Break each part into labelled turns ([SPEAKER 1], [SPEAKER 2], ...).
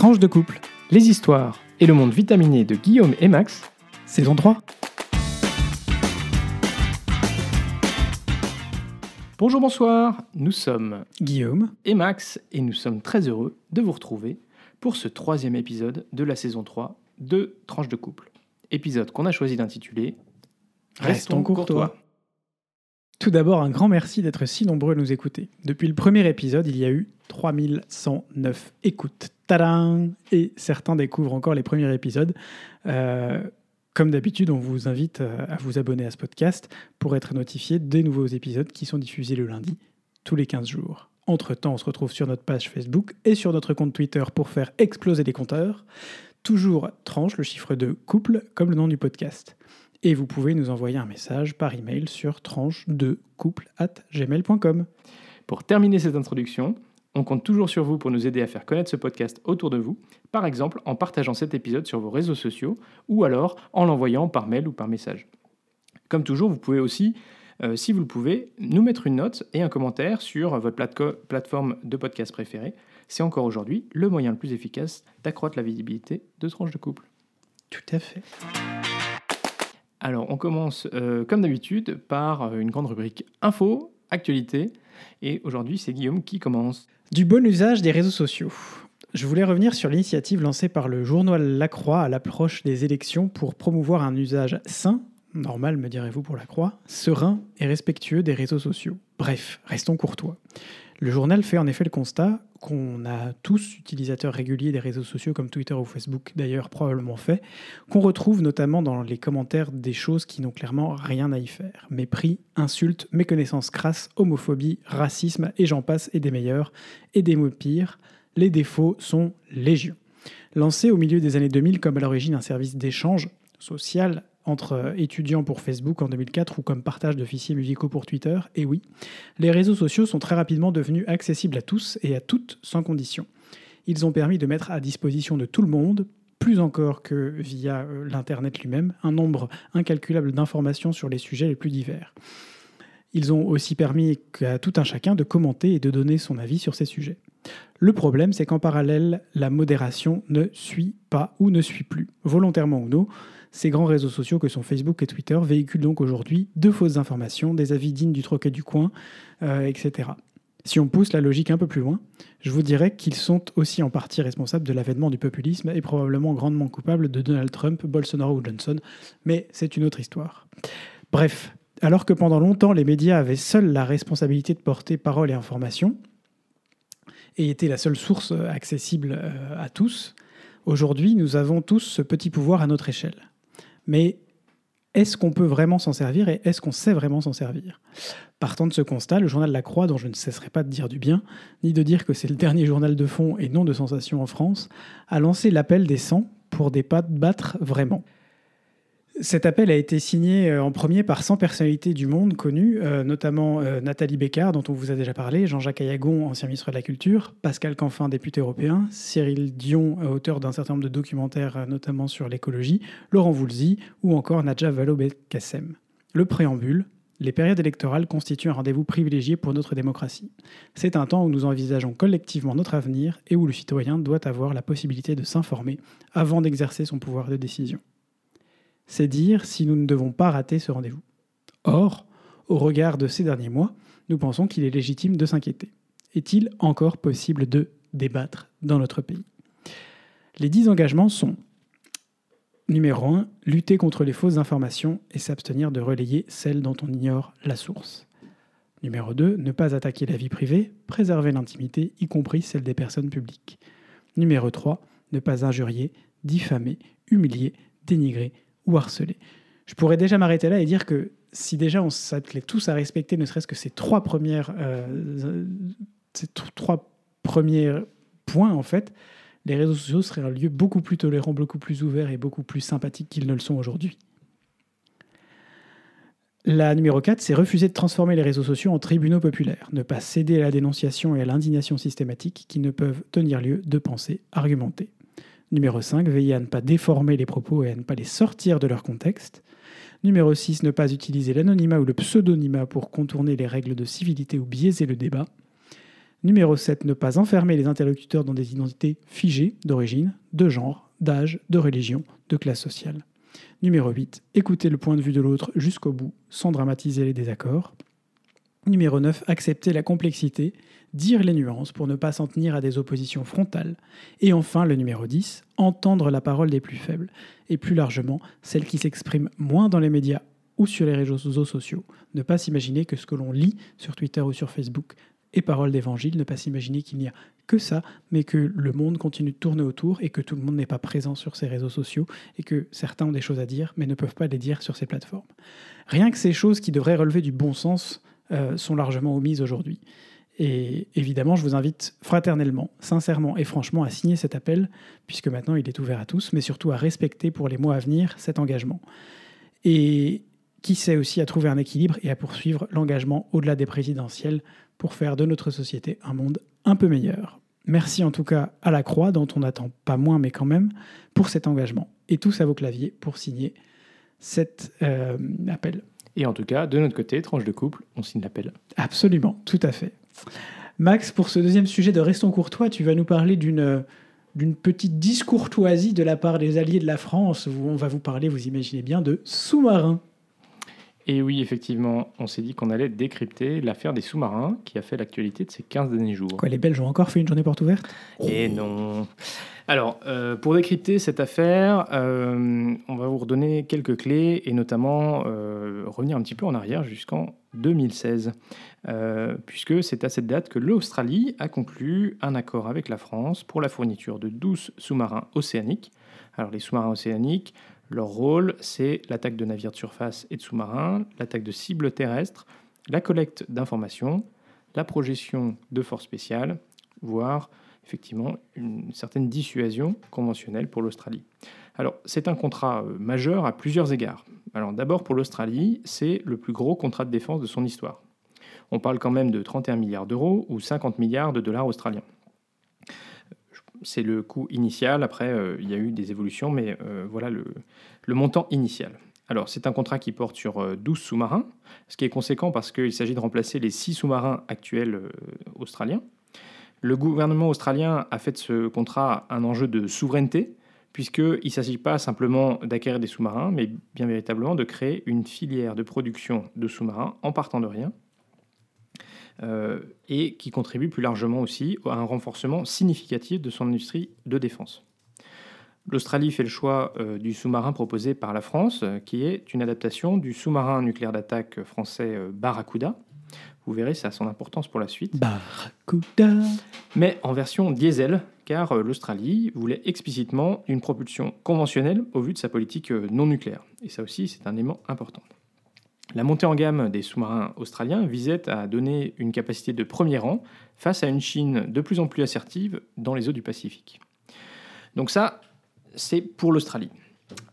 [SPEAKER 1] Tranche de couple, les histoires et le monde vitaminé de Guillaume et Max, saison 3. Bonjour, bonsoir, nous sommes
[SPEAKER 2] Guillaume.
[SPEAKER 1] et Max et nous sommes très heureux de vous retrouver pour ce troisième épisode de la saison 3 de Tranche de couple. Épisode qu'on a choisi d'intituler
[SPEAKER 2] Restons courtois. Tout d'abord, un grand merci d'être si nombreux à nous écouter. Depuis le premier épisode, il y a eu 3109 écoutes. Tadam Et certains découvrent encore les premiers épisodes. Euh, comme d'habitude, on vous invite euh, à vous abonner à ce podcast pour être notifié des nouveaux épisodes qui sont diffusés le lundi, tous les 15 jours. Entre-temps, on se retrouve sur notre page Facebook et sur notre compte Twitter pour faire exploser les compteurs. Toujours tranche, le chiffre de couple, comme le nom du podcast. Et vous pouvez nous envoyer un message par email sur tranche de couple at gmail.com.
[SPEAKER 1] Pour terminer cette introduction, on compte toujours sur vous pour nous aider à faire connaître ce podcast autour de vous, par exemple en partageant cet épisode sur vos réseaux sociaux ou alors en l'envoyant par mail ou par message. Comme toujours, vous pouvez aussi, euh, si vous le pouvez, nous mettre une note et un commentaire sur votre plateforme de podcast préférée. C'est encore aujourd'hui le moyen le plus efficace d'accroître la visibilité de Tranche de Couple.
[SPEAKER 2] Tout à fait.
[SPEAKER 1] Alors, on commence euh, comme d'habitude par euh, une grande rubrique info, actualité. Et aujourd'hui, c'est Guillaume qui commence.
[SPEAKER 2] Du bon usage des réseaux sociaux. Je voulais revenir sur l'initiative lancée par le journal La Croix à l'approche des élections pour promouvoir un usage sain, normal me direz-vous pour La Croix, serein et respectueux des réseaux sociaux. Bref, restons courtois. Le journal fait en effet le constat qu'on a tous, utilisateurs réguliers des réseaux sociaux comme Twitter ou Facebook d'ailleurs probablement fait, qu'on retrouve notamment dans les commentaires des choses qui n'ont clairement rien à y faire. Mépris, insultes, méconnaissance crasse, homophobie, racisme et j'en passe et des meilleurs, et des mots pires, les défauts sont légion. Lancé au milieu des années 2000 comme à l'origine un service d'échange social entre étudiants pour Facebook en 2004 ou comme partage de fichiers musicaux pour Twitter, et oui, les réseaux sociaux sont très rapidement devenus accessibles à tous et à toutes sans condition. Ils ont permis de mettre à disposition de tout le monde, plus encore que via euh, l'Internet lui-même, un nombre incalculable d'informations sur les sujets les plus divers. Ils ont aussi permis à tout un chacun de commenter et de donner son avis sur ces sujets. Le problème, c'est qu'en parallèle, la modération ne suit pas ou ne suit plus, volontairement ou non. Ces grands réseaux sociaux que sont Facebook et Twitter véhiculent donc aujourd'hui de fausses informations, des avis dignes du troquet du coin, euh, etc. Si on pousse la logique un peu plus loin, je vous dirais qu'ils sont aussi en partie responsables de l'avènement du populisme et probablement grandement coupables de Donald Trump, Bolsonaro ou Johnson, mais c'est une autre histoire. Bref, alors que pendant longtemps les médias avaient seuls la responsabilité de porter parole et information, et étaient la seule source euh, accessible euh, à tous, aujourd'hui nous avons tous ce petit pouvoir à notre échelle. Mais est-ce qu'on peut vraiment s'en servir et est-ce qu'on sait vraiment s'en servir? Partant de ce constat, le journal La Croix, dont je ne cesserai pas de dire du bien, ni de dire que c'est le dernier journal de fond et non de sensation en France, a lancé l'appel des 100 pour débattre vraiment. Cet appel a été signé euh, en premier par 100 personnalités du monde connues, euh, notamment euh, Nathalie Bécard, dont on vous a déjà parlé, Jean-Jacques Ayagon, ancien ministre de la Culture, Pascal Canfin, député européen, Cyril Dion, auteur d'un certain nombre de documentaires, notamment sur l'écologie, Laurent Voulzy ou encore Nadja Vallaud-Belkacem. Le préambule, les périodes électorales constituent un rendez-vous privilégié pour notre démocratie. C'est un temps où nous envisageons collectivement notre avenir et où le citoyen doit avoir la possibilité de s'informer avant d'exercer son pouvoir de décision. C'est dire si nous ne devons pas rater ce rendez-vous. Or, au regard de ces derniers mois, nous pensons qu'il est légitime de s'inquiéter. Est-il encore possible de débattre dans notre pays? Les dix engagements sont Numéro 1, lutter contre les fausses informations et s'abstenir de relayer celles dont on ignore la source. Numéro 2, ne pas attaquer la vie privée, préserver l'intimité, y compris celle des personnes publiques. Numéro 3, ne pas injurier, diffamer, humilier, dénigrer ou. Je pourrais déjà m'arrêter là et dire que si déjà on s'attelait tous à respecter ne serait-ce que ces trois premières, euh, premiers points en fait, les réseaux sociaux seraient un lieu beaucoup plus tolérant, beaucoup plus ouvert et beaucoup plus sympathique qu'ils ne le sont aujourd'hui. La numéro 4, c'est refuser de transformer les réseaux sociaux en tribunaux populaires, ne pas céder à la dénonciation et à l'indignation systématique qui ne peuvent tenir lieu de pensée argumentée. Numéro 5, veiller à ne pas déformer les propos et à ne pas les sortir de leur contexte. Numéro 6, ne pas utiliser l'anonymat ou le pseudonymat pour contourner les règles de civilité ou biaiser le débat. Numéro 7, ne pas enfermer les interlocuteurs dans des identités figées d'origine, de genre, d'âge, de religion, de classe sociale. Numéro 8, écouter le point de vue de l'autre jusqu'au bout, sans dramatiser les désaccords. Numéro 9, accepter la complexité, dire les nuances pour ne pas s'en tenir à des oppositions frontales. Et enfin, le numéro 10, entendre la parole des plus faibles, et plus largement, celle qui s'exprime moins dans les médias ou sur les réseaux sociaux. Ne pas s'imaginer que ce que l'on lit sur Twitter ou sur Facebook est parole d'évangile, ne pas s'imaginer qu'il n'y a que ça, mais que le monde continue de tourner autour et que tout le monde n'est pas présent sur ces réseaux sociaux et que certains ont des choses à dire mais ne peuvent pas les dire sur ces plateformes. Rien que ces choses qui devraient relever du bon sens euh, sont largement omises aujourd'hui. Et évidemment, je vous invite fraternellement, sincèrement et franchement à signer cet appel, puisque maintenant il est ouvert à tous, mais surtout à respecter pour les mois à venir cet engagement. Et qui sait aussi à trouver un équilibre et à poursuivre l'engagement au-delà des présidentielles pour faire de notre société un monde un peu meilleur. Merci en tout cas à la Croix, dont on n'attend pas moins, mais quand même, pour cet engagement. Et tous à vos claviers pour signer cet euh, appel.
[SPEAKER 1] Et en tout cas, de notre côté, tranche de couple, on signe l'appel.
[SPEAKER 2] Absolument, tout à fait. Max, pour ce deuxième sujet de Restons courtois, tu vas nous parler d'une petite discourtoisie de la part des alliés de la France, on va vous parler, vous imaginez bien, de sous-marins.
[SPEAKER 1] Et oui, effectivement, on s'est dit qu'on allait décrypter l'affaire des sous-marins qui a fait l'actualité de ces 15 derniers jours.
[SPEAKER 2] Quoi, les Belges ont encore fait une journée porte ouverte?
[SPEAKER 1] Et non. Alors, euh, pour décrypter cette affaire, euh, on va vous redonner quelques clés et notamment euh, revenir un petit peu en arrière jusqu'en 2016, puisque c'est à cette date que l'Australie a conclu un accord avec la France pour la fourniture de 12 sous-marins océaniques. Alors, les sous-marins océaniques, leur rôle, c'est l'attaque de navires de surface et de sous-marins, l'attaque de cibles terrestres, la collecte d'informations, la projection de forces spéciales, voire effectivement une certaine dissuasion conventionnelle pour l'Australie. Alors, c'est un contrat euh, majeur à plusieurs égards. Alors, d'abord, pour l'Australie, c'est le plus gros contrat de défense de son histoire. On parle quand même de 31 milliards d'euros ou 50 milliards de dollars australiens c'est le coût initial. Après, euh, il y a eu des évolutions, mais euh, voilà le, montant initial. Alors, c'est un contrat qui porte sur 12 euh, sous-marins, ce qui est conséquent parce qu'il s'agit de remplacer les 6 sous-marins actuels australiens. Le gouvernement australien a fait de ce contrat un enjeu de souveraineté, puisqu'il ne s'agit pas simplement d'acquérir des sous-marins, mais bien véritablement de créer une filière de production de sous-marins en partant de rien, et qui contribue plus largement aussi à un renforcement significatif de son industrie de défense. L'Australie fait le choix euh, du sous-marin proposé par la France, euh, qui est une adaptation du sous-marin nucléaire d'attaque français Barracuda. Vous verrez, ça a son importance pour la suite.
[SPEAKER 2] Barracuda
[SPEAKER 1] Mais en version diesel, car l'Australie voulait explicitement une propulsion conventionnelle au vu de sa politique non nucléaire. Et ça aussi, c'est un élément important. La montée en gamme des sous-marins australiens visait à donner une capacité de premier rang face à une Chine de plus en plus assertive dans les eaux du Pacifique. Donc ça, c'est pour l'Australie.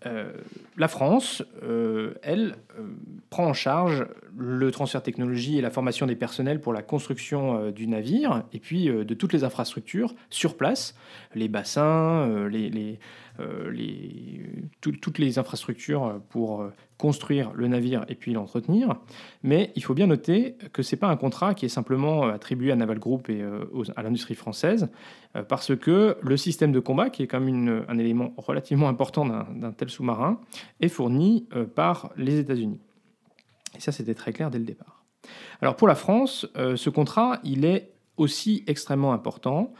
[SPEAKER 1] Euh, la France, euh, elle, euh, prend en charge le transfert technologie et la formation des personnels pour la construction du navire et puis de toutes les infrastructures sur place, les bassins, les, toutes les infrastructures pour construire le navire et puis l'entretenir. Mais il faut bien noter que ce n'est pas un contrat qui est simplement attribué à Naval Group et à l'industrie française, parce que le système de combat, qui est quand même un élément relativement important d'un tel sous-marin, est fourni par les États-Unis. Et ça, c'était très clair dès le départ. Alors pour la France, ce contrat, il est aussi extrêmement important.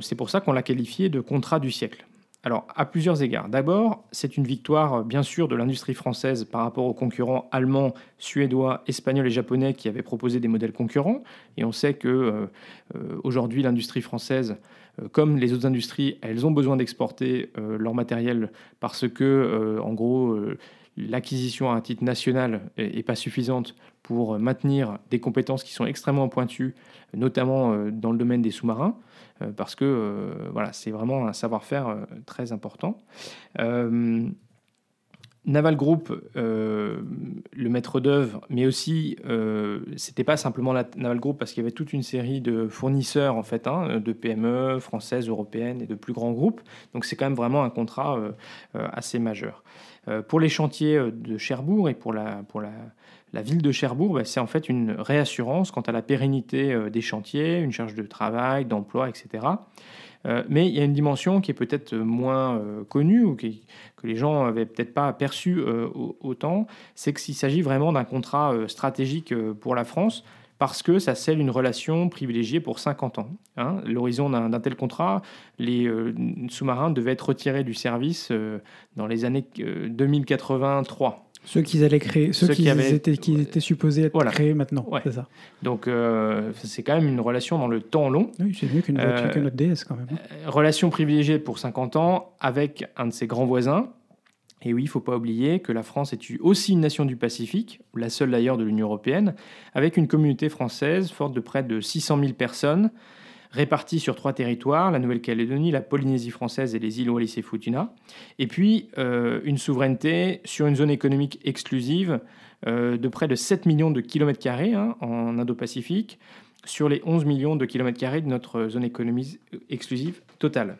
[SPEAKER 1] C'est pour ça qu'on l'a qualifié de contrat du siècle. Alors, à plusieurs égards. D'abord, c'est une victoire, bien sûr, de l'industrie française par rapport aux concurrents allemands, suédois, espagnols et japonais qui avaient proposé des modèles concurrents. Et on sait que euh, euh, aujourd'hui, l'industrie française, euh, comme les autres industries, elles ont besoin d'exporter leur matériel parce que, en gros, l'acquisition à un titre national n'est pas suffisante pour maintenir des compétences qui sont extrêmement pointues, notamment dans le domaine des sous-marins. Euh, parce que euh, voilà, c'est vraiment un savoir-faire euh, très important. Naval Group, le maître d'œuvre, mais aussi, euh, c'était pas simplement la Naval Group parce qu'il y avait toute une série de fournisseurs en fait, hein, de PME françaises, européennes et de plus grands groupes. Donc c'est quand même vraiment un contrat assez majeur. pour les chantiers de Cherbourg et pour la, pour la, La ville de Cherbourg, bah, c'est en fait une réassurance quant à la pérennité euh, des chantiers, une charge de travail, d'emploi, etc. Euh, mais il y a une dimension qui est peut-être moins euh, connue ou que les gens n'avaient peut-être pas perçu autant, c'est qu'il s'agit vraiment d'un contrat stratégique pour la France parce que ça scelle une relation privilégiée pour 50 ans. Hein. L'horizon d'un tel contrat, les sous-marins devaient être retirés du service dans les années 2083. Euh,
[SPEAKER 2] ceux qu'ils allaient créer, ceux, qui, étaient, qui étaient supposés être créés maintenant, c'est ça.
[SPEAKER 1] Donc c'est quand même une relation dans le temps long.
[SPEAKER 2] Oui, c'est mieux qu'une notre DS quand même.
[SPEAKER 1] Hein. relation privilégiée pour 50 ans avec un de ses grands voisins, et oui, il ne faut pas oublier que la France est aussi une nation du Pacifique, la seule d'ailleurs de l'Union européenne, avec une communauté française forte de près de 600 000 personnes, réparties sur trois territoires, la Nouvelle-Calédonie, la Polynésie française et les îles Wallis et Futuna, et puis euh, une souveraineté sur une zone économique exclusive euh, de près de 7 millions de kilomètres carrés hein, en Indo-Pacifique, sur les 11 millions de kilomètres carrés de notre zone économique exclusive totale.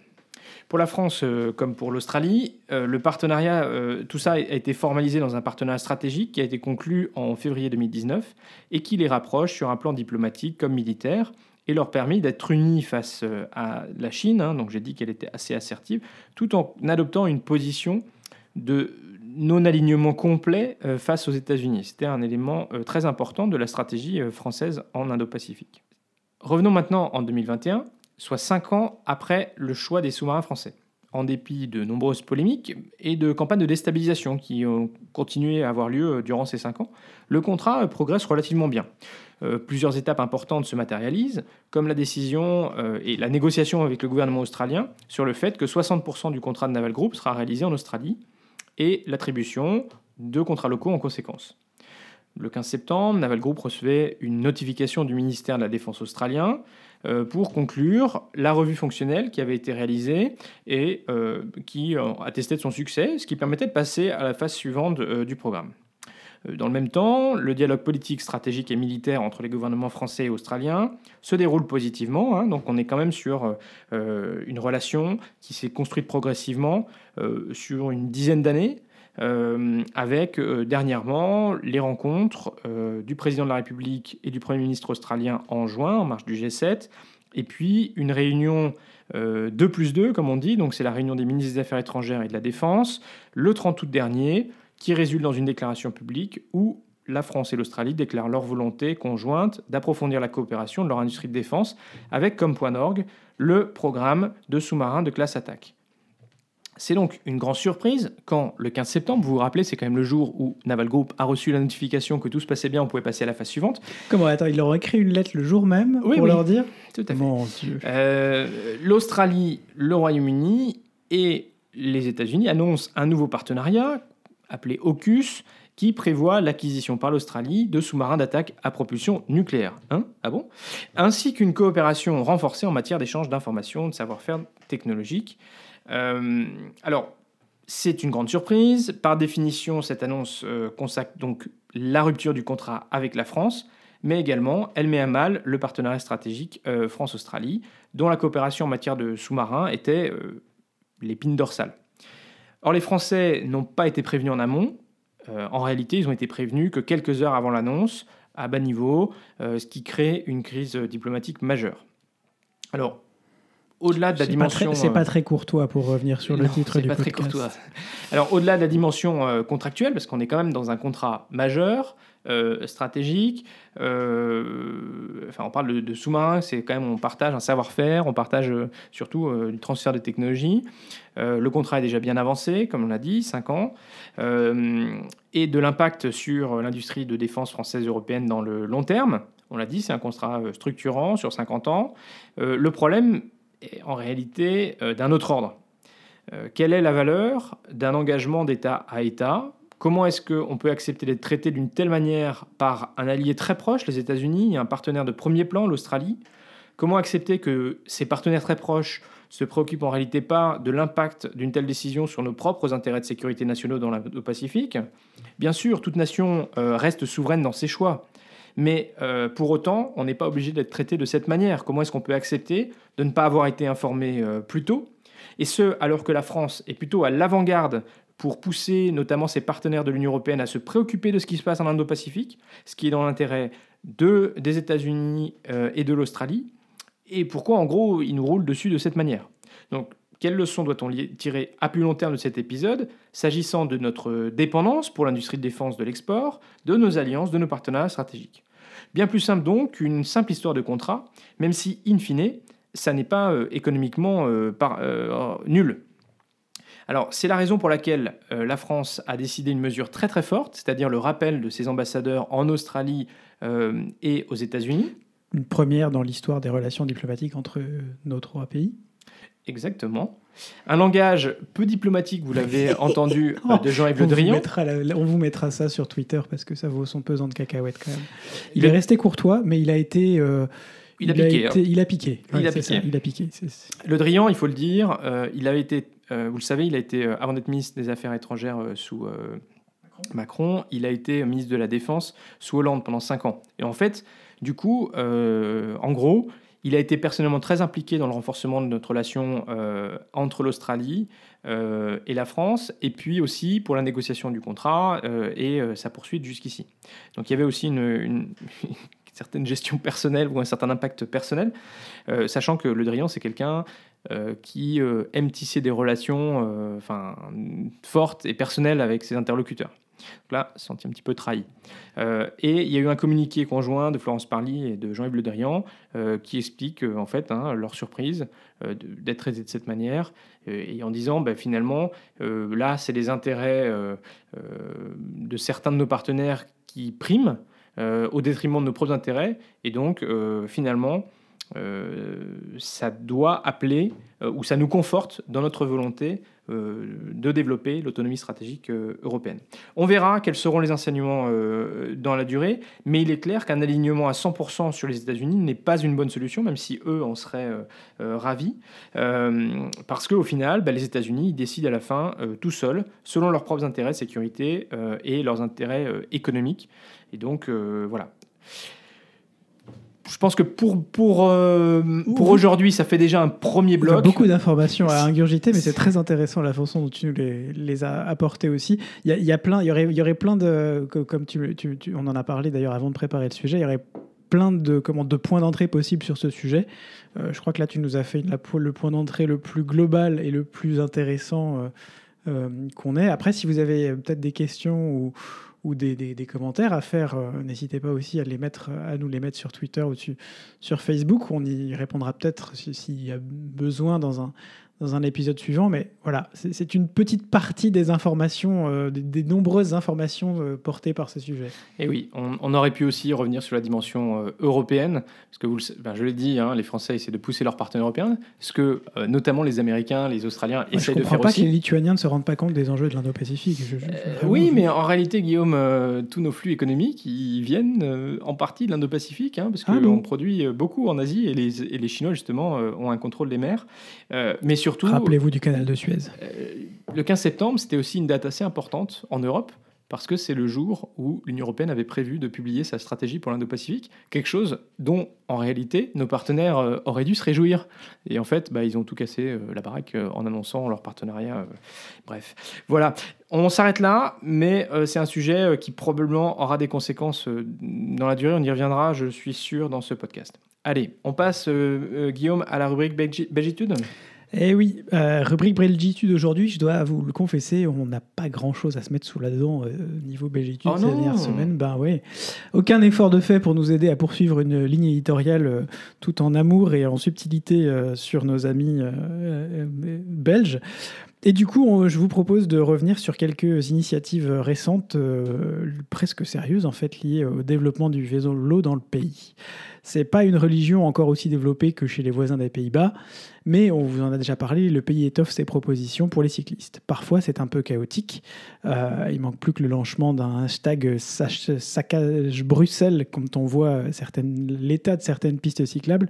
[SPEAKER 1] Pour la France euh, comme pour l'Australie, le partenariat, tout ça a été formalisé dans un partenariat stratégique qui a été conclu en février 2019 et qui les rapproche sur un plan diplomatique comme militaire et leur permet d'être unis face à la Chine, hein, donc j'ai dit qu'elle était assez assertive, tout en adoptant une position de non-alignement complet face aux États-Unis. C'était un élément très important de la stratégie française en Indo-Pacifique. Revenons maintenant en 2021 soit cinq ans après le choix des sous-marins français. En dépit de nombreuses polémiques et de campagnes de déstabilisation qui ont continué à avoir lieu euh, durant ces cinq ans, le contrat euh, progresse relativement bien. Euh, plusieurs étapes importantes se matérialisent, comme la décision et la négociation avec le gouvernement australien sur le fait que 60% du contrat de Naval Group sera réalisé en Australie et l'attribution de contrats locaux en conséquence. Le 15 septembre, Naval Group recevait une notification du ministère de la Défense australien euh, pour conclure la revue fonctionnelle qui avait été réalisée et euh, qui euh, attestait de son succès, ce qui permettait de passer à la phase suivante du programme. Dans le même temps, le dialogue politique, stratégique et militaire entre les gouvernements français et australiens se déroule positivement. Hein. donc on est quand même sur une relation qui s'est construite progressivement sur une dizaine d'années. Euh, avec euh, dernièrement les rencontres euh, du président de la République et du Premier ministre australien en juin, en marge du G7, et puis une réunion 2 plus 2, comme on dit, donc c'est la réunion des ministres des Affaires étrangères et de la Défense, le 30 août dernier, qui résulte dans une déclaration publique où la France et l'Australie déclarent leur volonté conjointe d'approfondir la coopération de leur industrie de défense, avec comme point d'orgue le programme de sous-marins de classe attaque. C'est donc une grande surprise quand, le 15 septembre, vous vous rappelez, c'est quand même le jour où Naval Group a reçu la notification que tout se passait bien, on pouvait passer à la phase suivante.
[SPEAKER 2] Comment Attends, il leur a écrit une lettre le jour même pour leur dire?
[SPEAKER 1] Tout à fait.
[SPEAKER 2] Mon Dieu.
[SPEAKER 1] Euh, L'Australie, le Royaume-Uni et les États-Unis annoncent un nouveau partenariat appelé AUKUS qui prévoit l'acquisition par l'Australie de sous-marins d'attaque à propulsion nucléaire. Hein? Ah Ainsi qu'une coopération renforcée en matière d'échange d'informations, de savoir-faire technologique. Euh, alors, c'est une grande surprise. Par définition, cette annonce euh, consacre donc la rupture du contrat avec la France, mais également elle met à mal le partenariat stratégique euh, France-Australie, dont la coopération en matière de sous-marins était l'épine dorsale. Or, les Français n'ont pas été prévenus en amont. en réalité, ils ont été prévenus que quelques heures avant l'annonce, à bas niveau, ce qui crée une crise diplomatique majeure. Alors, au-delà de la dimension.
[SPEAKER 2] C'est pas, très courtois pour revenir sur le titre du pas Très courtois.
[SPEAKER 1] Alors, au-delà de la dimension euh, contractuelle, parce qu'on est quand même dans un contrat majeur, euh, stratégique, euh, enfin, on parle de, sous-marins, c'est quand même, on partage un savoir-faire, on partage surtout du transfert de technologie. le contrat est déjà bien avancé, comme on l'a dit, 5 ans, et de l'impact sur l'industrie de défense française européenne dans le long terme. On l'a dit, c'est un contrat structurant sur 50 ans. le problème, en réalité euh, d'un autre ordre. Euh, quelle est la valeur d'un engagement d'État à État? Comment est-ce qu'on peut accepter d'être traité d'une telle manière par un allié très proche, les États-Unis, et un partenaire de premier plan, l'Australie? Comment accepter que ces partenaires très proches se préoccupent en réalité pas de l'impact d'une telle décision sur nos propres intérêts de sécurité nationaux dans le Pacifique? Bien sûr, toute nation euh, reste souveraine dans ses choix, mais euh, pour autant, on n'est pas obligé d'être traité de cette manière. Comment est-ce qu'on peut accepter de ne pas avoir été informé euh, plus tôt? Et ce, alors que la France est plutôt à l'avant-garde pour pousser notamment ses partenaires de l'Union européenne à se préoccuper de ce qui se passe en Indo-Pacifique, ce qui est dans l'intérêt de, des États-Unis euh, et de l'Australie, et pourquoi en gros ils nous roulent dessus de cette manière? Donc quelle leçon doit-on tirer à plus long terme de cet épisode, s'agissant de notre dépendance pour l'industrie de défense de l'export, de nos alliances, de nos partenariats stratégiques? Bien plus simple donc qu'une simple histoire de contrat, même si, in fine, ça n'est pas euh, économiquement euh, euh, nul. Alors, c'est la raison pour laquelle la France a décidé une mesure très très forte, c'est-à-dire le rappel de ses ambassadeurs en Australie et aux États-Unis.
[SPEAKER 2] Une première dans l'histoire des relations diplomatiques entre nos trois pays.
[SPEAKER 1] Exactement. Un langage peu diplomatique, vous l'avez entendu, euh, de Jean-Yves Le Drian.
[SPEAKER 2] On vous mettra ça sur Twitter parce que ça vaut son pesant de cacahuètes quand même. Il est resté courtois, mais il a été.
[SPEAKER 1] Euh, il, a piqué,
[SPEAKER 2] hein. il a piqué.
[SPEAKER 1] il, a piqué.
[SPEAKER 2] il a piqué.
[SPEAKER 1] Le Drian, il faut le dire, euh, il avait été, vous le savez, il a été, avant d'être ministre des Affaires étrangères sous Macron. il a été ministre de la Défense sous Hollande pendant 5 ans. Et en fait, du coup, en gros, il a été personnellement très impliqué dans le renforcement de notre relation euh, entre l'Australie euh, et la France, et puis aussi pour la négociation du contrat euh, et sa poursuite jusqu'ici. Donc il y avait aussi une, certaine gestion personnelle ou un certain impact personnel, sachant que Le Drian, c'est quelqu'un qui aime tisser des relations fortes et personnelles avec ses interlocuteurs. Là, senti un petit peu trahi. Euh, et il y a eu un communiqué conjoint de Florence Parly et de Jean-Yves Le Drian euh, qui explique en fait hein, leur surprise euh, d'être traités de cette manière et en disant ben, finalement là c'est les intérêts de certains de nos partenaires qui priment au détriment de nos propres intérêts et donc finalement ça doit appeler ou ça nous conforte dans notre volonté euh, de développer l'autonomie stratégique euh, européenne. On verra quels seront les enseignements euh, dans la durée, mais il est clair qu'un alignement à 100% sur les États-Unis n'est pas une bonne solution, même si eux en seraient ravis, parce qu'au final, bah, les États-Unis décident à la fin tout seuls, selon leurs propres intérêts de sécurité et leurs intérêts économiques. Et donc, voilà je pense que pour, pour, euh, pour aujourd'hui, ça fait déjà un premier bloc.
[SPEAKER 2] beaucoup d'informations à ingurgiter, mais c'est très intéressant la façon dont tu nous les, les as apportées aussi. Il y, a, il y, a plein, il y aurait, il y aurait plein de, comme tu, tu, on en a parlé d'ailleurs avant de préparer le sujet, il y aurait plein de, comment, de points d'entrée possibles sur ce sujet. Euh, je crois que là, tu nous as fait la, le point d'entrée le plus global et le plus intéressant euh, qu'on ait. Après, si vous avez peut-être des questions ou ou des, des, commentaires à faire, euh, n'hésitez pas aussi à, les mettre, à nous les mettre sur Twitter ou sur Facebook. On y répondra peut-être s'il y a besoin dans un, dans un épisode suivant. Mais voilà, c'est une petite partie des informations, euh, des, nombreuses informations euh, portées par ce sujet.
[SPEAKER 1] Et oui, on, aurait pu aussi revenir sur la dimension euh, européenne, parce que vous, ben, je l'ai dit, hein, les Français essaient de pousser leurs partenaires européens, ce que notamment les Américains, les Australiens essaient de faire aussi. Je
[SPEAKER 2] ne comprends pas que les Lituaniens ne se rendent pas compte des enjeux de l'Indo-Pacifique.
[SPEAKER 1] oui, mais en réalité, Guillaume, tous nos flux économiques, ils viennent en partie de l'Indo-Pacifique, hein, parce qu'on ah produit beaucoup en Asie, et les, et les Chinois, justement, ont un contrôle des mers. mais sur
[SPEAKER 2] Rappelez-vous du canal de Suez.
[SPEAKER 1] Euh, le 15 septembre, c'était aussi une date assez importante en Europe parce que c'est le jour où l'Union européenne avait prévu de publier sa stratégie pour l'Indo-Pacifique, quelque chose dont, en réalité, nos partenaires euh, auraient dû se réjouir. Et en fait, bah, ils ont tout cassé euh, la baraque en annonçant leur partenariat. bref, voilà. On s'arrête là, mais c'est un sujet qui probablement aura des conséquences dans la durée. On y reviendra, je suis sûr, dans ce podcast. Allez, on passe, Guillaume, à la rubrique Belgitude
[SPEAKER 2] eh oui, euh, rubrique Belgitude aujourd'hui, je dois vous le confesser, on n'a pas grand-chose à se mettre sous la dent euh, niveau Belgitude oh ces dernières semaines. Ben ouais, aucun effort de fait pour nous aider à poursuivre une ligne éditoriale euh, tout en amour et en subtilité sur nos amis belges. Et du coup, je vous propose de revenir sur quelques initiatives récentes, presque sérieuses en fait, liées au développement du vélo dans le pays. C'est pas une religion encore aussi développée que chez les voisins des Pays-Bas, mais on vous en a déjà parlé, le pays étoffe ses propositions pour les cyclistes. Parfois, c'est un peu chaotique. Euh, il manque plus que le lancement d'un hashtag saccage Bruxelles, quand on voit l'état de certaines pistes cyclables.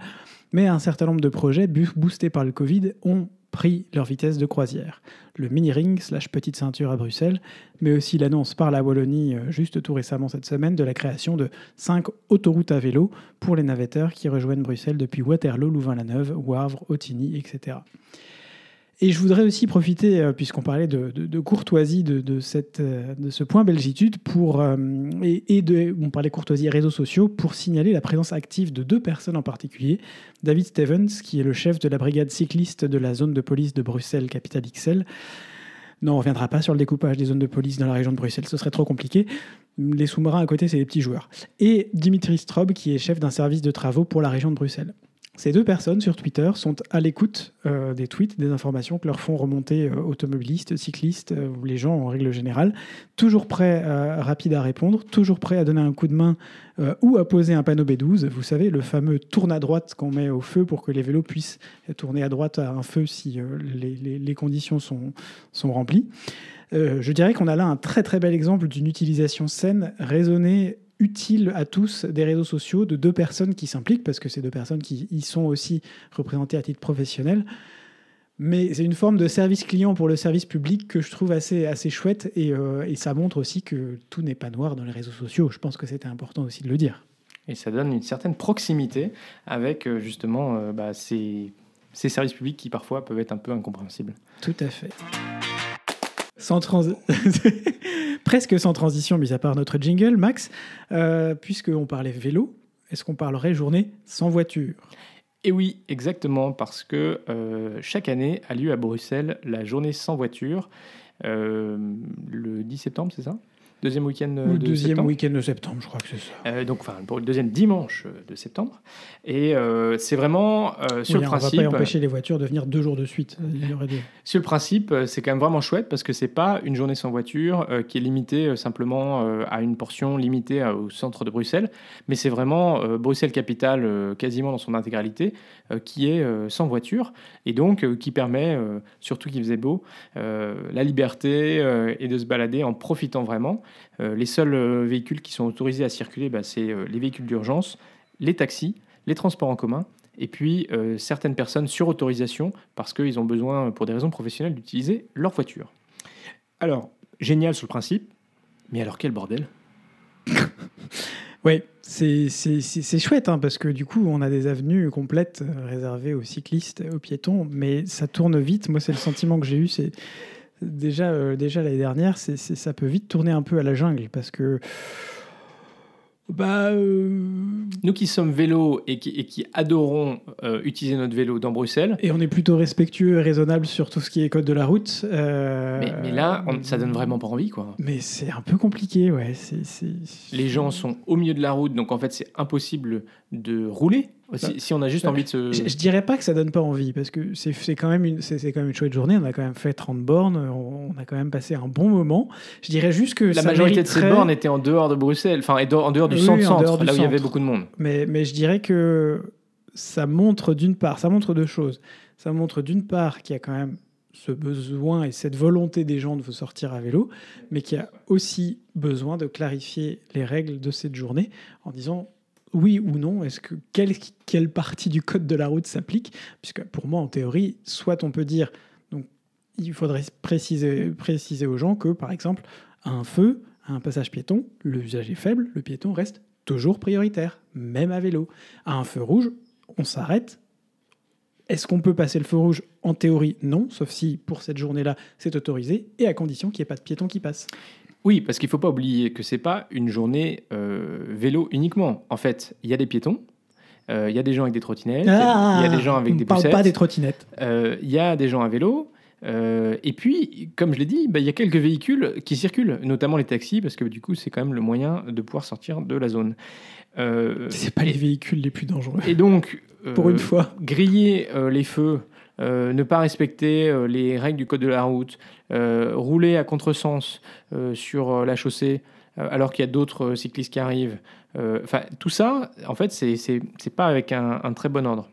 [SPEAKER 2] Mais un certain nombre de projets, boostés par le Covid, ont pris leur vitesse de croisière. Le mini-ring slash petite ceinture à Bruxelles, mais aussi l'annonce par la Wallonie euh, juste tout récemment cette semaine de la création de cinq autoroutes à vélo pour les navetteurs qui rejoignent Bruxelles depuis Waterloo, Louvain-la-Neuve, Wavre, Otigny, etc. Et je voudrais aussi profiter, euh, puisqu'on parlait de, courtoisie euh, de ce point Belgitude, pour, euh, et, de, on parlait courtoisie réseaux sociaux, pour signaler la présence active de deux personnes en particulier. David Stevens, qui est le chef de la brigade cycliste de la zone de police de Bruxelles, capitale XL. Non, on ne reviendra pas sur le découpage des zones de police dans la région de Bruxelles, ce serait trop compliqué. Les sous-marins à côté, c'est les petits joueurs. Et Dimitri Strob, qui est chef d'un service de travaux pour la région de Bruxelles. Ces deux personnes sur Twitter sont à l'écoute euh, des tweets, des informations que leur font remonter euh, automobilistes, cyclistes, euh, les gens en règle générale, toujours prêts, rapides à répondre, toujours prêts à donner un coup de main ou à poser un panneau B12. Vous savez, le fameux tourne à droite qu'on met au feu pour que les vélos puissent tourner à droite à un feu si les, conditions sont, sont remplies. Je dirais qu'on a là un très très bel exemple d'une utilisation saine, raisonnée, utile à tous des réseaux sociaux de deux personnes qui s'impliquent, parce que c'est deux personnes qui y sont aussi représentées à titre professionnel. Mais c'est une forme de service client pour le service public que je trouve assez, assez chouette et, euh, et ça montre aussi que tout n'est pas noir dans les réseaux sociaux. Je pense que c'était important aussi de le dire.
[SPEAKER 1] Et ça donne une certaine proximité avec euh, justement euh, bah, ces, ces services publics qui parfois peuvent être un peu incompréhensibles.
[SPEAKER 2] Tout à fait. Presque sans transition, mis à part notre jingle, Max, euh, puisqu'on parlait vélo, est-ce qu'on parlerait journée sans voiture?
[SPEAKER 1] Et oui, exactement, parce que euh, chaque année a lieu à Bruxelles la journée sans voiture, euh, le 10 septembre, c'est ça? Deuxième week-end euh, de
[SPEAKER 2] deuxième
[SPEAKER 1] septembre
[SPEAKER 2] week-end de septembre, je crois que c'est ça.
[SPEAKER 1] Euh, donc, enfin, pour le deuxième dimanche euh, de septembre. Et euh, c'est vraiment euh, sur
[SPEAKER 2] Oui,
[SPEAKER 1] le
[SPEAKER 2] on va
[SPEAKER 1] principe.
[SPEAKER 2] pas empêcher les voitures de venir deux jours de suite. Il y aurait des...
[SPEAKER 1] Sur le principe, c'est quand même vraiment chouette parce que c'est pas une journée sans voiture qui est limitée simplement à une portion limitée au centre de Bruxelles, mais c'est vraiment Bruxelles capitale quasiment dans son intégralité qui est sans voiture et donc qui permet, surtout qu'il faisait beau, la liberté et de se balader en profitant vraiment. Euh, les seuls euh, véhicules qui sont autorisés à circuler, bah, c'est euh, les véhicules d'urgence, les taxis, les transports en commun et puis euh, certaines personnes sur autorisation parce qu'ils ont besoin, pour des raisons professionnelles, d'utiliser leur voiture. Alors, génial sur le principe, mais alors quel bordel
[SPEAKER 2] Oui, c'est chouette, hein, parce que du coup, on a des avenues complètes réservées aux cyclistes, aux piétons, mais ça tourne vite. Moi, c'est le sentiment que j'ai eu. C'est déjà, euh, déjà l'année dernière, c'est c'est- ça peut vite tourner un peu à la jungle, parce que bah, euh,
[SPEAKER 1] Nous qui sommes vélos et qui, et qui adorons euh, utiliser notre vélo dans Bruxelles,
[SPEAKER 2] et on est plutôt respectueux et raisonnable sur tout ce qui est code de la route. euh,
[SPEAKER 1] mais, mais là, on- ça donne vraiment pas envie, quoi.
[SPEAKER 2] Mais c'est un peu compliqué, ouais. c'est c'est-
[SPEAKER 1] Les gens sont au milieu de la route, donc en fait, c'est impossible de rouler. Si, si on a juste envie de se...
[SPEAKER 2] Je, je dirais pas que ça donne pas envie, parce que c'est quand, même une- c'est c'est quand même une chouette journée. On a quand même fait 30 bornes, on, on a quand même passé un bon moment. Je dirais juste que
[SPEAKER 1] La majorité de ces bornes étaient en dehors de Bruxelles, enfin, en dehors du
[SPEAKER 2] Oui,
[SPEAKER 1] centre,
[SPEAKER 2] en
[SPEAKER 1] centre
[SPEAKER 2] dehors du
[SPEAKER 1] là où il y avait beaucoup de monde.
[SPEAKER 2] Mais, mais je dirais que ça montre d'une part, ça montre deux choses. Ça montre d'une part qu'il y a quand même ce besoin et cette volonté des gens de sortir à vélo, mais qu'il y a aussi besoin de clarifier les règles de cette journée en disant oui ou non, est-ce que quelle, partie du code de la route s'applique? Puisque pour moi, en théorie, soit on peut dire, donc il faudrait préciser, préciser aux gens que, par exemple, à un feu, à un passage piéton, l'usage est faible, le piéton reste toujours prioritaire, même à vélo. À un feu rouge, on s'arrête. Est-ce qu'on peut passer le feu rouge? En théorie, non, sauf si pour cette journée-là, c'est autorisé, et à condition qu'il n'y ait pas de piéton qui passe.
[SPEAKER 1] Oui, parce qu'il ne faut pas oublier que c'est pas une journée euh, vélo uniquement. En fait, il y a des piétons, euh, il y a des gens avec des trottinettes, il y a des gens avec
[SPEAKER 2] Ah, on
[SPEAKER 1] des
[SPEAKER 2] ne parle
[SPEAKER 1] poussettes,
[SPEAKER 2] pas des trottinettes.
[SPEAKER 1] euh, il y a des gens à vélo. et puis, comme je l'ai dit, bah, il y a quelques véhicules qui circulent, notamment les taxis, parce que du coup, c'est quand même le moyen de pouvoir sortir de la zone. Euh,
[SPEAKER 2] C'est pas les véhicules les plus dangereux.
[SPEAKER 1] et donc,
[SPEAKER 2] Pour une fois.
[SPEAKER 1] griller les feux, ne pas respecter euh, les règles du code de la route, euh, rouler à contresens euh, sur euh, la chaussée euh, alors qu'il y a d'autres euh, cyclistes qui arrivent. Euh, Enfin, tout ça, en fait, c'est pas avec un, un très bon ordre.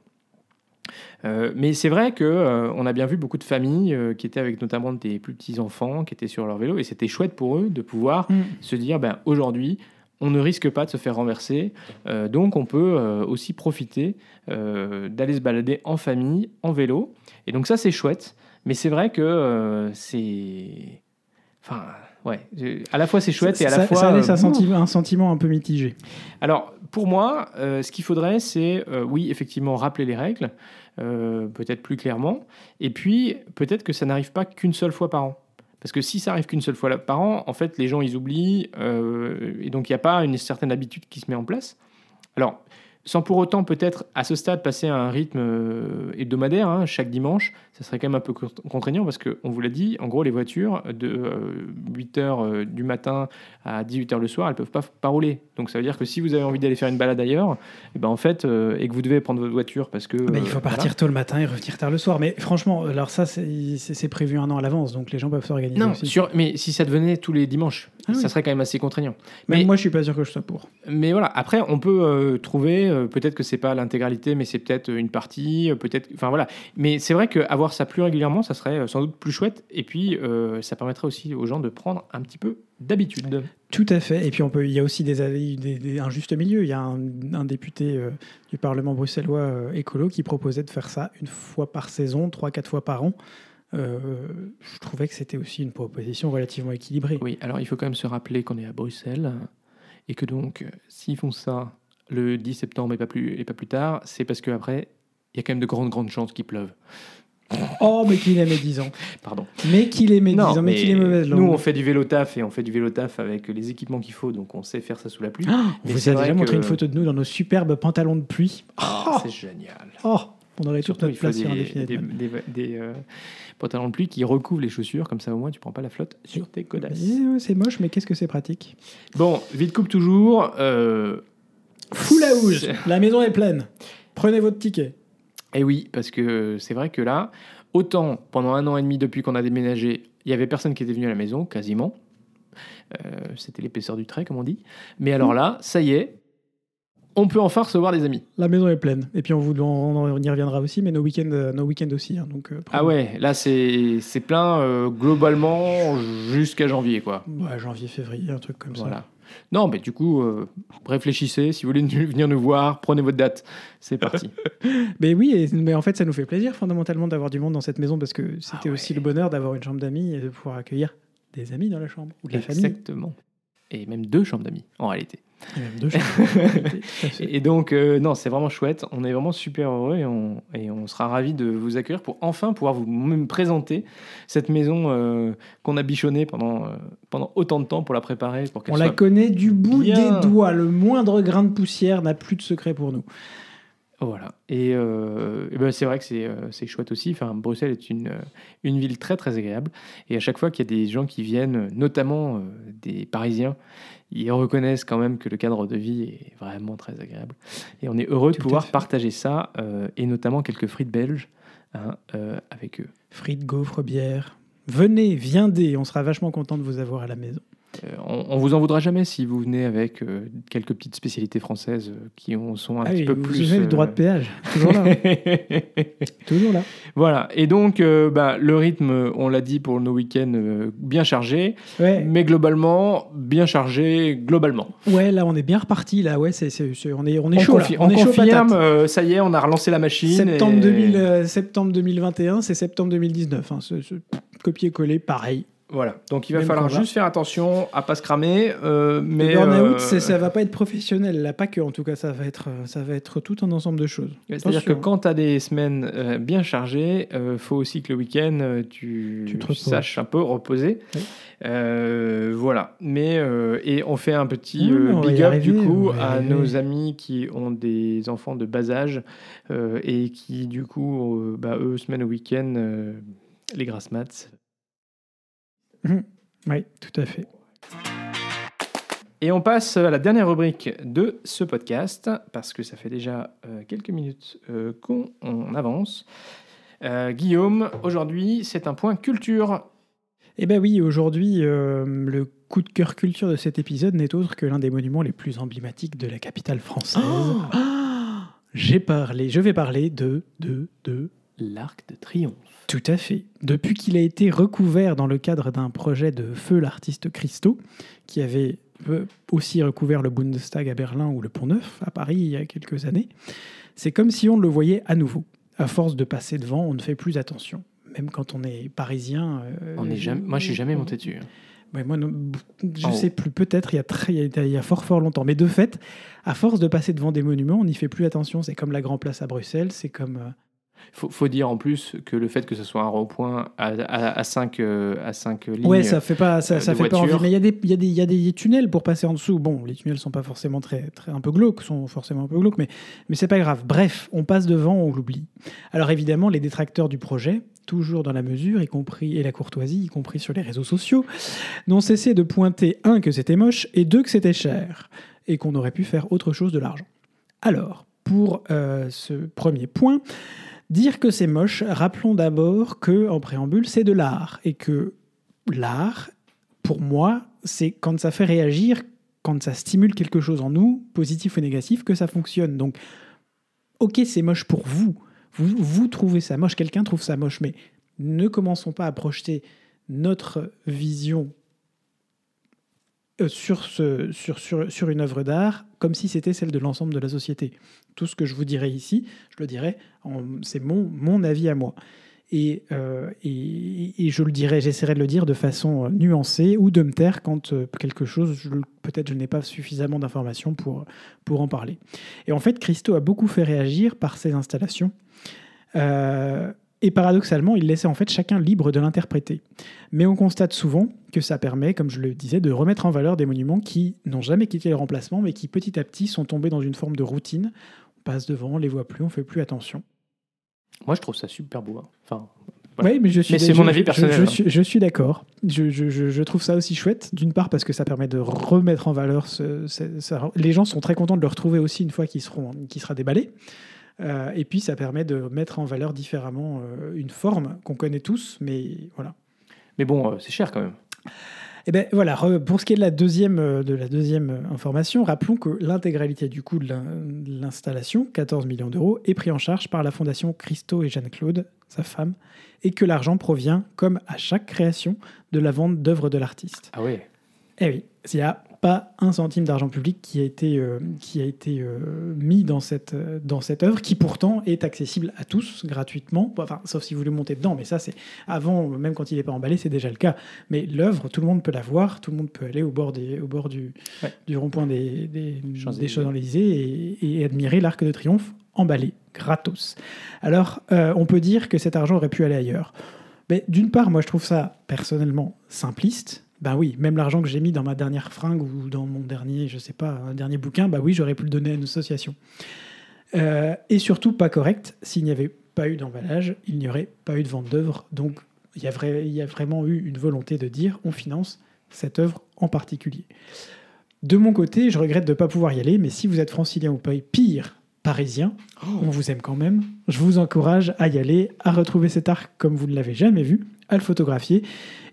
[SPEAKER 1] Euh, mais c'est vrai que euh, on a bien vu beaucoup de familles euh, qui étaient avec notamment des plus petits enfants qui étaient sur leur vélo et c'était chouette pour eux de pouvoir
[SPEAKER 2] Mm.
[SPEAKER 1] se dire ben, aujourd'hui, on ne risque pas de se faire renverser, euh, donc on peut euh, aussi profiter euh, d'aller se balader en famille, en vélo. Et donc ça, c'est chouette, mais c'est vrai que c'est... Enfin, ouais. À la fois c'est chouette et à la
[SPEAKER 2] ça,
[SPEAKER 1] fois.
[SPEAKER 2] ça laisse un, senti- un sentiment un peu mitigé.
[SPEAKER 1] Alors, pour moi, ce qu'il faudrait, c'est, oui, effectivement, rappeler les règles, peut-être plus clairement, et puis peut-être que ça n'arrive pas qu'une seule fois par an. Parce que si ça arrive qu'une seule fois par an, en fait, les gens, ils oublient, euh, et donc il n'y a pas une certaine habitude qui se met en place. Alors, sans pour autant peut-être à ce stade passer à un rythme euh, hebdomadaire, hein, chaque dimanche, ça serait quand même un peu con- contraignant parce qu'on vous l'a dit, en gros les voitures de 8h du matin à 18h le soir, elles peuvent pas, pas rouler. Donc ça veut dire que si vous avez envie d'aller faire une balade ailleurs, et ben en fait, euh, et que vous devez prendre votre voiture parce que...
[SPEAKER 2] Il
[SPEAKER 1] euh,
[SPEAKER 2] faut
[SPEAKER 1] voilà.
[SPEAKER 2] partir tôt le matin et revenir tard le soir. Mais franchement, alors ça, c'est prévu un an à l'avance, donc les gens peuvent s'organiser
[SPEAKER 1] Non,
[SPEAKER 2] aussi.
[SPEAKER 1] sur, mais si ça devenait tous les dimanches,
[SPEAKER 2] Ah
[SPEAKER 1] ça
[SPEAKER 2] oui.
[SPEAKER 1] serait quand même assez contraignant.
[SPEAKER 2] Même
[SPEAKER 1] mais-
[SPEAKER 2] moi, je suis pas sûr que je sois pour.
[SPEAKER 1] Mais voilà, après, on peut euh, trouver, euh, peut-être que c'est pas l'intégralité, mais c'est peut-être une partie, euh, peut-être. Enfin voilà. Mais c'est vrai qu'avoir ça plus régulièrement, ça serait euh, sans doute plus chouette. Et puis, ça permettrait aussi aux gens de prendre un petit peu d'habitude.
[SPEAKER 2] Tout à fait. Et puis, on peut, il y a aussi des, avis- des, des- un juste milieu. Il y a un, un député euh, du Parlement bruxellois euh, écolo qui proposait de faire ça une fois par saison, trois, quatre fois par an. Euh, je trouvais que c'était aussi une proposition relativement équilibrée.
[SPEAKER 1] Oui, alors il faut quand même se rappeler qu'on est à Bruxelles et que donc, s'ils font ça le 10 septembre et pas plus, et pas plus tard, c'est parce qu'après, il y a quand même de grandes, grandes chances qu'il pleuve.
[SPEAKER 2] Oh, mais qu'il aimait 10 ans.
[SPEAKER 1] Pardon.
[SPEAKER 2] Mais qu'il aimait 10 ans, mais, qu'il est mauvaise langue.
[SPEAKER 1] nous, on fait du vélo taf et on fait du vélo taf avec les équipements qu'il faut, donc on sait faire ça sous la pluie.
[SPEAKER 2] Ah, on vous a déjà montré
[SPEAKER 1] que-
[SPEAKER 2] une photo de nous dans nos superbes pantalons de pluie.
[SPEAKER 1] Ah,
[SPEAKER 2] Oh,
[SPEAKER 1] c'est génial.
[SPEAKER 2] oh, on aurait toute notre place sur un
[SPEAKER 1] des, des, des- des, euh, pantalons de pluie qui recouvrent les chaussures, comme ça au moins tu prends pas la flotte sur tes codasses.
[SPEAKER 2] Ouais, C'est moche, mais qu'est-ce que c'est pratique?
[SPEAKER 1] Bon, vite coupe toujours. Euh,
[SPEAKER 2] Fou la houge La maison est pleine. Prenez votre ticket.
[SPEAKER 1] Et Eh oui, parce que c'est vrai que là, autant pendant un an et demi depuis qu'on a déménagé, il y avait personne qui était venu à la maison, quasiment. Euh, C'était l'épaisseur du trait, comme on dit. Mais alors là, ça y est, on peut enfin recevoir des amis.
[SPEAKER 2] La maison est pleine. Et puis on, vous, on, on y reviendra aussi, mais nos week-ends, euh, nos week-ends aussi. hein, donc, euh,
[SPEAKER 1] Ah ouais, là c'est plein euh, globalement jusqu'à janvier, quoi.
[SPEAKER 2] Ouais, janvier, février, un truc comme
[SPEAKER 1] Voilà. Non, mais du coup, euh, réfléchissez. Si vous voulez venir nous voir, prenez votre date. C'est parti.
[SPEAKER 2] Mais oui, et- mais en fait, ça nous fait plaisir fondamentalement d'avoir du monde dans cette maison parce que c'était
[SPEAKER 1] Ah ouais.
[SPEAKER 2] aussi le bonheur d'avoir une chambre d'amis et de pouvoir accueillir des amis dans la chambre ou de la famille.
[SPEAKER 1] Exactement. Et même deux chambres d'amis, en réalité.
[SPEAKER 2] Et même deux.
[SPEAKER 1] Et donc, euh, non, c'est vraiment chouette. On est vraiment super heureux et on, et on sera ravis de vous accueillir pour enfin pouvoir vous même présenter cette maison euh, qu'on a bichonnée pendant, euh, pendant autant de temps pour la préparer. Pour
[SPEAKER 2] On la connaît du bout
[SPEAKER 1] bien.
[SPEAKER 2] des doigts. Le moindre grain de poussière n'a plus de secret pour nous.
[SPEAKER 1] Voilà. Et, euh, et ben, c'est vrai que c'est euh, c'est chouette aussi. Enfin, Bruxelles est une, euh, une ville très très agréable. Et à chaque fois qu'il y a des gens qui viennent, notamment des Parisiens, ils reconnaissent quand même que le cadre de vie est vraiment très agréable. Et on est heureux de
[SPEAKER 2] Tout
[SPEAKER 1] pouvoir partager ça, euh, et notamment quelques frites belges hein, euh, avec eux.
[SPEAKER 2] Frites, gaufres, bière. Venez, viendez, on sera vachement content de vous avoir à la maison.
[SPEAKER 1] Euh, on, on vous en voudra jamais si vous venez avec euh, quelques petites spécialités françaises euh, qui ont, sont un
[SPEAKER 2] Ah
[SPEAKER 1] petit
[SPEAKER 2] oui,
[SPEAKER 1] peu
[SPEAKER 2] vous
[SPEAKER 1] plus.
[SPEAKER 2] souvenez le droit de péage, toujours là, toujours là.
[SPEAKER 1] Voilà, et donc bah, le rythme, on l'a dit pour nos week-ends, bien chargé,
[SPEAKER 2] Ouais,
[SPEAKER 1] mais globalement, bien chargé globalement.
[SPEAKER 2] ouais, là on est bien reparti, là, ouais, c'est, c'est- c'est- on est, on est
[SPEAKER 1] on
[SPEAKER 2] chaud, là. on,
[SPEAKER 1] on
[SPEAKER 2] est chaud
[SPEAKER 1] confirme, euh, ça y est, on a relancé la machine.
[SPEAKER 2] Septembre,
[SPEAKER 1] et-
[SPEAKER 2] 2000, septembre 2021, c'est septembre 2019. Hein, ce- ce copier-coller, pareil.
[SPEAKER 1] Voilà, donc il va
[SPEAKER 2] Même
[SPEAKER 1] falloir
[SPEAKER 2] combat.
[SPEAKER 1] juste faire attention à pas se cramer, euh, mais...
[SPEAKER 2] le burn-out,
[SPEAKER 1] euh,
[SPEAKER 2] ça va pas être professionnel, là, pas que, en tout cas, ça va être, euh, ça va être tout un ensemble de choses.
[SPEAKER 1] C'est-à-dire que quand tu as des semaines euh, bien chargées, il faut aussi que le week-end, tu,
[SPEAKER 2] Tu te reposes.
[SPEAKER 1] saches un peu reposer. Voilà. Mais, et on fait un petit big up
[SPEAKER 2] arriver,
[SPEAKER 1] du coup à nos amis qui ont des enfants de bas âge et qui du coup, bah, eux, semaine au week-end, les grasses maths.
[SPEAKER 2] Oui, tout à fait.
[SPEAKER 1] Et on passe à la dernière rubrique de ce podcast, parce que ça fait déjà euh, quelques minutes euh, qu'on on avance. Euh, Guillaume, aujourd'hui, c'est un point culture.
[SPEAKER 2] Eh ben oui, aujourd'hui, le coup de cœur culture de cet épisode n'est autre que l'un des monuments les plus emblématiques de la capitale française. Ah J'ai parlé, je vais parler de, de, de,
[SPEAKER 1] L'Arc de Triomphe.
[SPEAKER 2] Tout à fait. Depuis qu'il a été recouvert dans le cadre d'un projet de feu l'artiste Christo, qui avait euh, aussi recouvert le Bundestag à Berlin ou le Pont Neuf à Paris il y a quelques années, c'est comme si on le voyait à nouveau. À force de passer devant, on ne fait plus attention. Même quand on est parisien. euh,
[SPEAKER 1] On est jamais... Moi, je suis jamais monté dessus.
[SPEAKER 2] Ouais, moi, non, je
[SPEAKER 1] En
[SPEAKER 2] sais plus. Peut-être il y a très, il y a- il y a fort fort longtemps. Mais de fait, à force de passer devant des monuments, on n'y fait plus attention. C'est comme la Grand Place à Bruxelles. C'est comme. Euh,
[SPEAKER 1] Faut, faut dire en plus que le fait que ce soit un rond-point à, à, à 5 à cinq lignes.
[SPEAKER 2] Ouais, ça fait pas, ça,
[SPEAKER 1] euh,
[SPEAKER 2] ça fait pas envie. Mais il y, a des- y, a des- il y a des tunnels pour passer en dessous. Bon, les tunnels sont pas forcément très, très un peu glauques, sont forcément un peu glauques, mais, mais c'est pas grave. Bref, on passe devant, on l'oublie. Alors évidemment, les détracteurs du projet, toujours dans la mesure, y compris et la courtoisie, y compris sur les réseaux sociaux, n'ont cessé de pointer un que c'était moche et deux que c'était cher et qu'on aurait pu faire autre chose de l'argent. Alors, pour euh, ce premier point, dire que c'est moche, rappelons d'abord que en préambule, c'est de l'art et que l'art, pour moi, c'est quand ça fait réagir, quand ça stimule quelque chose en nous, positif ou négatif, que ça fonctionne. Donc, ok, c'est moche pour vous. Vous, vous trouvez ça moche, quelqu'un trouve ça moche, mais ne commençons pas à projeter notre vision sur, ce, sur, une œuvre d'art comme si c'était celle de l'ensemble de la société. Tout ce que je vous dirai ici, je le dirai, c'est mon, mon avis à moi. Et, euh, et, je le dirai, j'essaierai de le dire de façon euh, nuancée ou de me taire quand euh, quelque chose, peut-être je n'ai pas suffisamment d'informations pour, pour en parler. Et en fait, Christo a beaucoup fait réagir par ses installations. Euh, et paradoxalement, il laissait en fait chacun libre de l'interpréter. Mais on constate souvent que ça permet, comme je le disais, de remettre en valeur des monuments qui n'ont jamais quitté le remplacement, mais qui petit à petit sont tombés dans une forme de routine. On passe devant, on les voit plus, on fait plus attention.
[SPEAKER 1] Moi, je trouve ça super beau. hein. Enfin, Voilà.
[SPEAKER 2] Oui, mais je suis.
[SPEAKER 1] Mais c'est mon avis personnel,
[SPEAKER 2] Je,
[SPEAKER 1] hein.
[SPEAKER 2] suis, je suis d'accord. Je, trouve ça aussi chouette. D'une part parce que ça permet de remettre en valeur. Ce, ce- ça- les gens sont très contents de le retrouver aussi une fois qu'il sera déballé. Euh, et puis ça permet de mettre en valeur différemment euh, une forme qu'on connaît tous, mais voilà.
[SPEAKER 1] mais bon, euh, c'est cher quand même.
[SPEAKER 2] Et ben voilà, pour ce qui est de la deuxième, de la deuxième information, rappelons que l'intégralité du coût de l'in- de l'installation, 14 millions d'euros, est pris en charge par la fondation Christo et Jeanne-Claude, sa femme, et que l'argent provient, comme à chaque création, de la vente d'œuvres de l'artiste.
[SPEAKER 1] Ah ouais.
[SPEAKER 2] Eh oui, il a pas un centime d'argent public qui a été, euh, qui a été euh, mis dans cette, euh, dans cette œuvre, qui pourtant est accessible à tous gratuitement, enfin, sauf si vous voulez monter dedans, mais ça c'est avant, même quand il n'est pas emballé, c'est déjà le cas. Mais l'œuvre, tout le monde peut la voir, tout le monde peut aller au bord, des, au bord du,
[SPEAKER 1] Ouais.
[SPEAKER 2] du rond-point des, des, des Champs-Élysées et, et admirer l'Arc de Triomphe emballé, gratos. Alors, euh, on peut dire que cet argent aurait pu aller ailleurs. Mais d'une part, moi je trouve ça personnellement simpliste. Ben oui, même l'argent que j'ai mis dans ma dernière fringue ou dans mon dernier, je sais pas, un dernier bouquin, bah oui, j'aurais pu le donner à une association. Euh, et surtout pas correct, s'il n'y avait pas eu d'emballage, il n'y aurait pas eu de vente d'œuvre. Donc il y, a vrai- il y a vraiment eu une volonté de dire on finance cette œuvre en particulier. De mon côté, je regrette de ne pas pouvoir y aller, mais si vous êtes francilien ou pas, pire, parisien, on vous aime quand même. Je vous encourage à y aller, à retrouver cet arc comme vous ne l'avez jamais vu, à le photographier.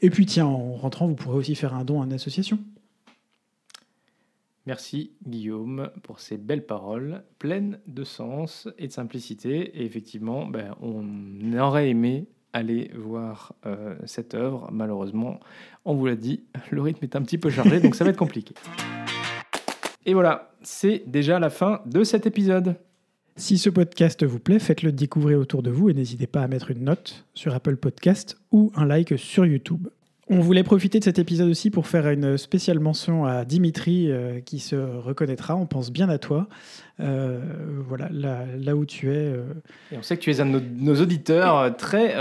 [SPEAKER 2] Et puis tiens, en rentrant, vous pourrez aussi faire un don à une association.
[SPEAKER 1] Merci Guillaume pour ces belles paroles pleines de sens et de simplicité. Et effectivement, ben, on aurait aimé aller voir euh, cette œuvre. Malheureusement, on vous l'a dit, le rythme est un petit peu chargé, donc ça va être compliqué. Et voilà, c'est déjà la fin de cet épisode.
[SPEAKER 2] Si ce podcast vous plaît, faites-le découvrir autour de vous et n'hésitez pas à mettre une note sur Apple Podcast ou un like sur YouTube. On voulait profiter de cet épisode aussi pour faire une spéciale mention à Dimitri euh, qui se reconnaîtra. On pense bien à toi. Euh, voilà, là, là où tu es. euh,
[SPEAKER 1] Et on sait que tu es un de nos, nos auditeurs très...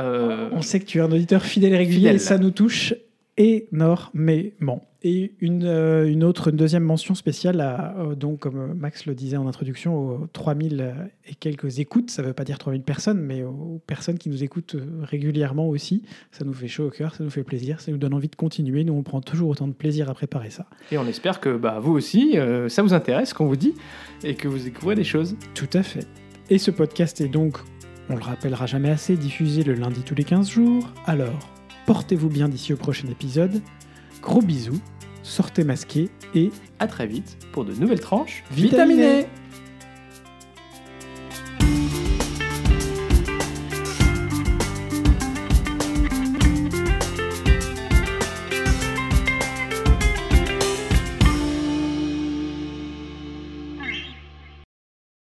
[SPEAKER 2] On sait que tu es un auditeur fidèle et régulier
[SPEAKER 1] Fidèle.
[SPEAKER 2] et ça nous touche énormément. Et une, euh, une autre, une deuxième mention spéciale, à, euh, donc, comme euh, Max le disait en introduction, aux 3000 et quelques écoutes. Ça ne veut pas dire 3000 personnes, mais aux personnes qui nous écoutent régulièrement aussi. Ça nous fait chaud au cœur, ça nous fait plaisir, ça nous donne envie de continuer. Nous, on prend toujours autant de plaisir à préparer ça.
[SPEAKER 1] Et on espère que bah, vous aussi, euh, ça vous intéresse, qu'on vous dit, et que vous découvrez des choses.
[SPEAKER 2] Tout à fait. Et ce podcast est donc, on le rappellera jamais assez, diffusé le lundi tous les 15 jours. Alors, portez-vous bien d'ici au prochain épisode. Gros bisous, sortez masqués et
[SPEAKER 1] À très vite pour de nouvelles tranches
[SPEAKER 2] Vitaminées.
[SPEAKER 1] vitaminées.